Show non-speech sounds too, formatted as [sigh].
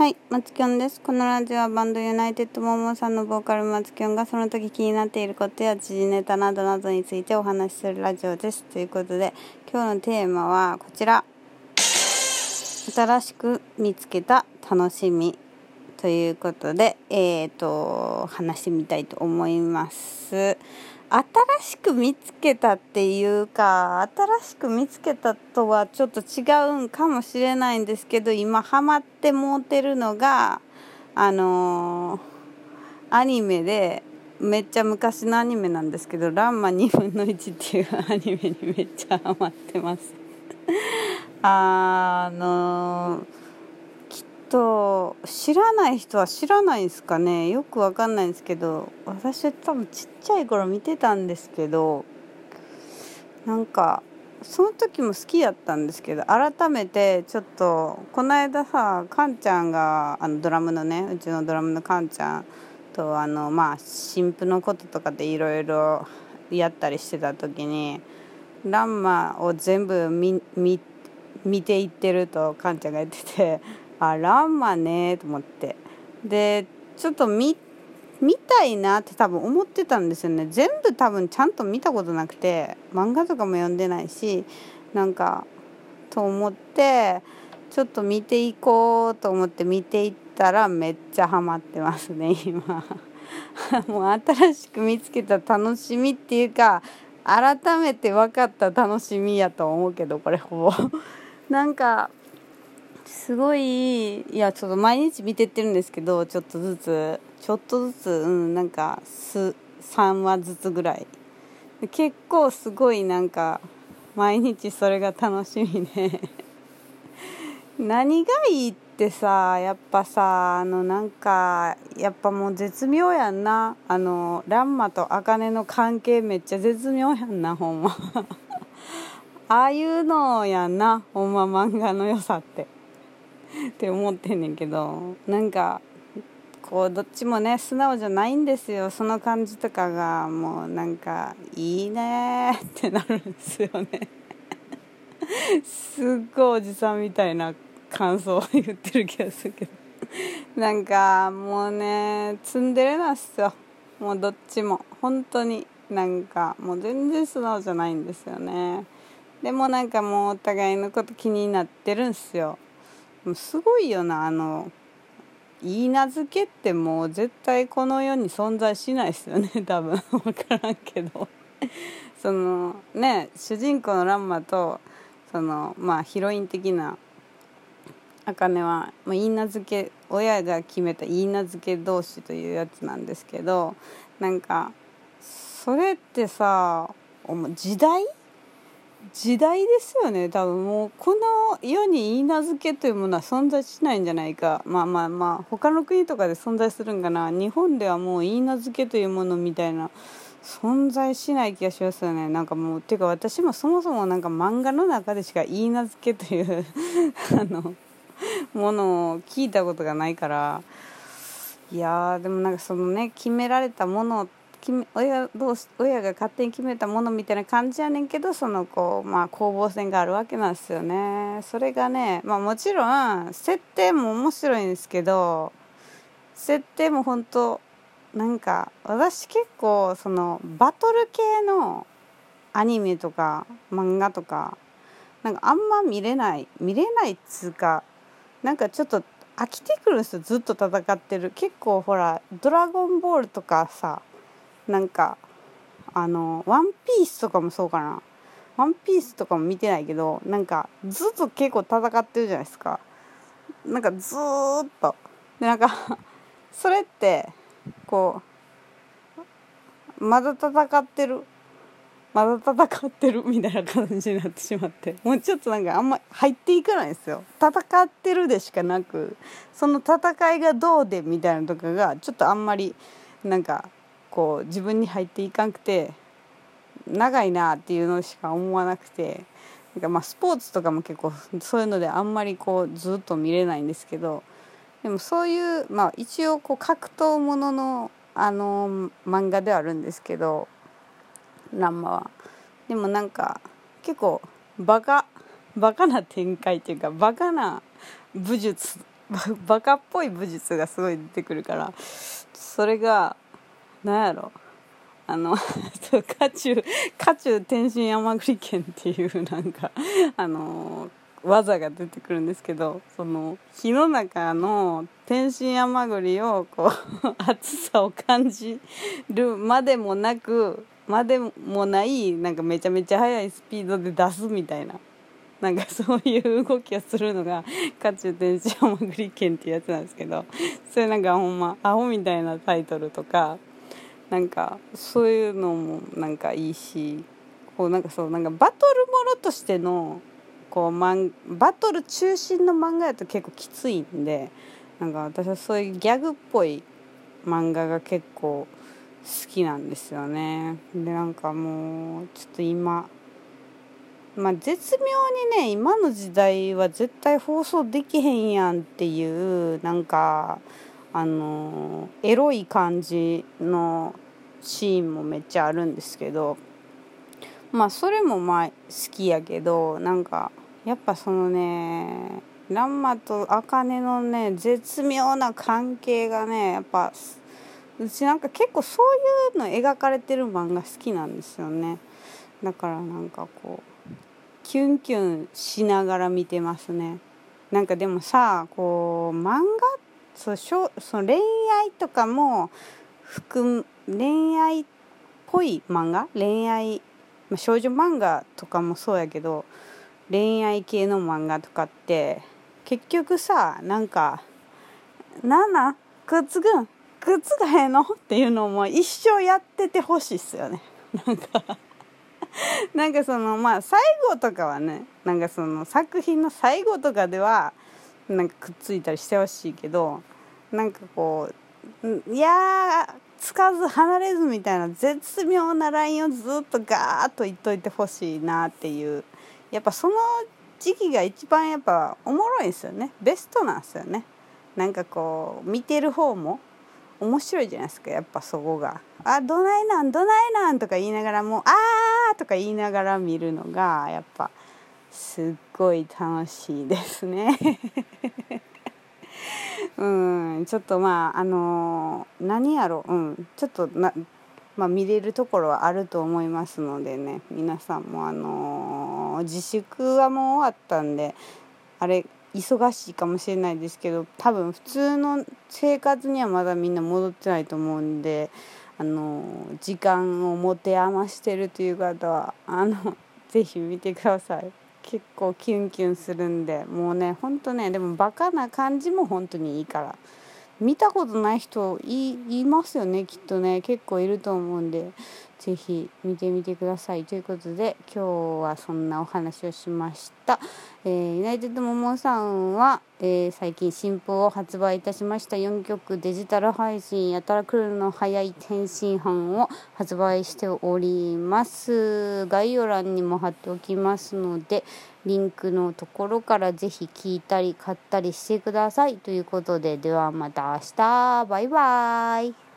はい、松きょんです。このラジオはバンドユナイテッドモモさんのボーカル松きょんがその時気になっていることや時事ネタなどなどについてお話しするラジオです。ということで、今日のテーマはこちら。新しく見つけた楽しみということで、えーと、話してみたいと思います。新しく見つけたっていうか新しく見つけたとはちょっと違うんかもしれないんですけど今ハマってもうてるのがあのー、アニメでめっちゃ昔のアニメなんですけど「ランマ2分の1」っていうアニメにめっちゃハマってます。あのーと知らない人は知らないんですかね？よくわかんないんですけど私は多分ちっちゃい頃見てたんですけどなんかその時も好きだったんですけど改めてちょっとこの間さカンちゃんがあのドラムのねうちのドラムのカンちゃんとあのまあ新婦のこととかでいろいろやったりしてた時に「ランマ」を全部見見見ていってるとカンちゃんが言ってて。あランマねと思って。でちょっと見見たいなって多分思ってたんですよね。全部多分ちゃんと見たことなくて漫画とかも読んでないしなんかと思ってちょっと見ていこうと思って見ていったらめっちゃハマってますね今。[laughs] もう新しく見つけた楽しみっていうか改めて分かった楽しみやと思うけどこれほぼ。なんかすごいいやちょっと毎日見てってるんですけどちょっとずつちょっとずつうんなんかす3話ずつぐらい。結構すごいなんか毎日それが楽しみで。[laughs] 何がいいってさやっぱさあのなんかやっぱもう絶妙やんな。あのランマとアカネの関係めっちゃ絶妙やんなほんま。[laughs] ああいうのやんなほんま漫画の良さって。って思ってんねんけどなんかこうどっちもね素直じゃないんですよ。その感じとかがもうなんかいいねってなるんですよね。すっごいおじさんみたいな感想を言ってる気がするけど。なんかもうねツンデレなんすよ。もうどっちも。本当になんかもう全然素直じゃないんですよね。でもなんかもうお互いのこと気になってるんすよ。すごいよなあの言い名付けってもう絶対この世に存在しないですよね。[laughs] 多分分からんけど。そのね主人公のランマとそのまあヒロイン的な茜は、まあ、言い名付け親が決めた言い名付け同士というやつなんですけどなんかそれってさ時代時代ですよね。多分もうこの世に言い名付けというものは存在しないんじゃないか。まあまあまあ他の国とかで存在するんかな。日本ではもう言い名付けというものみたいな存在しない気がしますよね。なんかもうていうか私もそもそもなんか漫画の中でしか言い名付けという [laughs] あのものを聞いたことがないから。いやでもなんかそのね決められたもの決め親どう親が勝手に決めたものみたいな感じやねんけどそのこう、まあ、攻防戦があるわけなんですよね。それがね、まあ、もちろん設定も面白いんですけど設定も本当なんか私結構そのバトル系のアニメとか漫画とかなんかあんま見れない見れないっつうかなんかちょっと飽きてくるんですよ。ずっと戦ってる。結構ほら「ドラゴンボール」とかさなんかあの「ワンピースとかもそうかな「ワンピースとかも見てないけどなんかずっと結構戦ってるじゃないですか。なんかずっと。でなんか [laughs] それってこうまだ戦ってる。まだ戦ってるみたいな感じになってしまって。もうちょっとなんかあんま入っていかないんですよ。戦ってるでしかなくその戦いがどうでみたいなとかがちょっとあんまりなんかこう自分に入っていかんくて長いなっていうのしか思わなくてなんかまあスポーツとかも結構そういうのであんまりこうずっと見れないんですけどでもそういうまあ一応こう格闘もののあの漫画ではあるんですけどランマは。でもなんか結構バカバカな展開っていうかバカな武術バカっぽい武術がすごい出てくるからそれが何やろ。あの [laughs] 渦中渦中天津山栗剣っていうなんかあの技が出てくるんですけどその火の中の天津山栗をこう [laughs] 熱さを感じるまでもなくまでもないなんかめちゃめちゃ速いスピードで出すみたいななんかそういう動きをするのが渦中天津山栗剣っていうやつなんですけどそれなんかほんまアホみたいなタイトルとかなんかそういうのもなんかいいしこうなんかそうなんかバトルものとしてのこうマンバトル中心の漫画やと結構きついんでなんか私はそういうギャグっぽい漫画が結構好きなんですよね。でなんかもうちょっと今まあ絶妙にね今の時代は絶対放送できへんやんっていうなんかあのエロい感じのシーンもめっちゃあるんですけどまあそれもまあ好きやけどなんかやっぱそのねランマとアカネのね絶妙な関係がねやっぱうちなんか結構そういうの描かれてる漫画好きなんですよね。だからなんかこうキュンキュンしながら見てますね。なんかでもさこう漫画そうその恋愛とかも含む恋愛っぽい漫画？恋愛、まあ、少女漫画とかもそうやけど恋愛系の漫画とかって結局さなんか「なんなんくっつくん？くっつかへんの?」っていうのも一生やっててほしいっすよね。なんか [laughs] なんかそのまあ最後とかはねなんかその作品の最後とかではなんかくっついたりしてほしいけどなんかこういやつかず離れずみたいな絶妙なラインをずっとガーッと言っといてほしいなっていうやっぱその時期が一番やっぱおもろいんですよね。ベストなんですよね。なんかこう見てる方も面白いじゃないですかやっぱそこが「あどないなんどないなん」とか言いながらもう「あー」とか言いながら見るのがやっぱすっごい楽しいですね。うんちょっとまああのー、何やろ？うんちょっとなまあ、見れるところはあると思いますのでね。皆さんもあのー、自粛はもう終わったんであれ忙しいかもしれないですけど多分普通の生活にはまだみんな戻ってないと思うんであのー、時間を持て余してるという方はあのぜひ見てください。結構キュンキュンするんでもうねほんとねでもバカな感じも本当にいいから。見たことない人いますよねきっとね。結構いると思うんで。是非見てみてください。ということで今日はそんなお話をしました、えー、ユナイテッドモモさんは、えー、最近新譜を発売いたしました。4曲デジタル配信やたら来るの早い天津飯を発売しております。概要欄にも貼っておきますのでリンクのところからぜひ聞いたり買ったりしてください。ということでではまた明日。バイバーイ。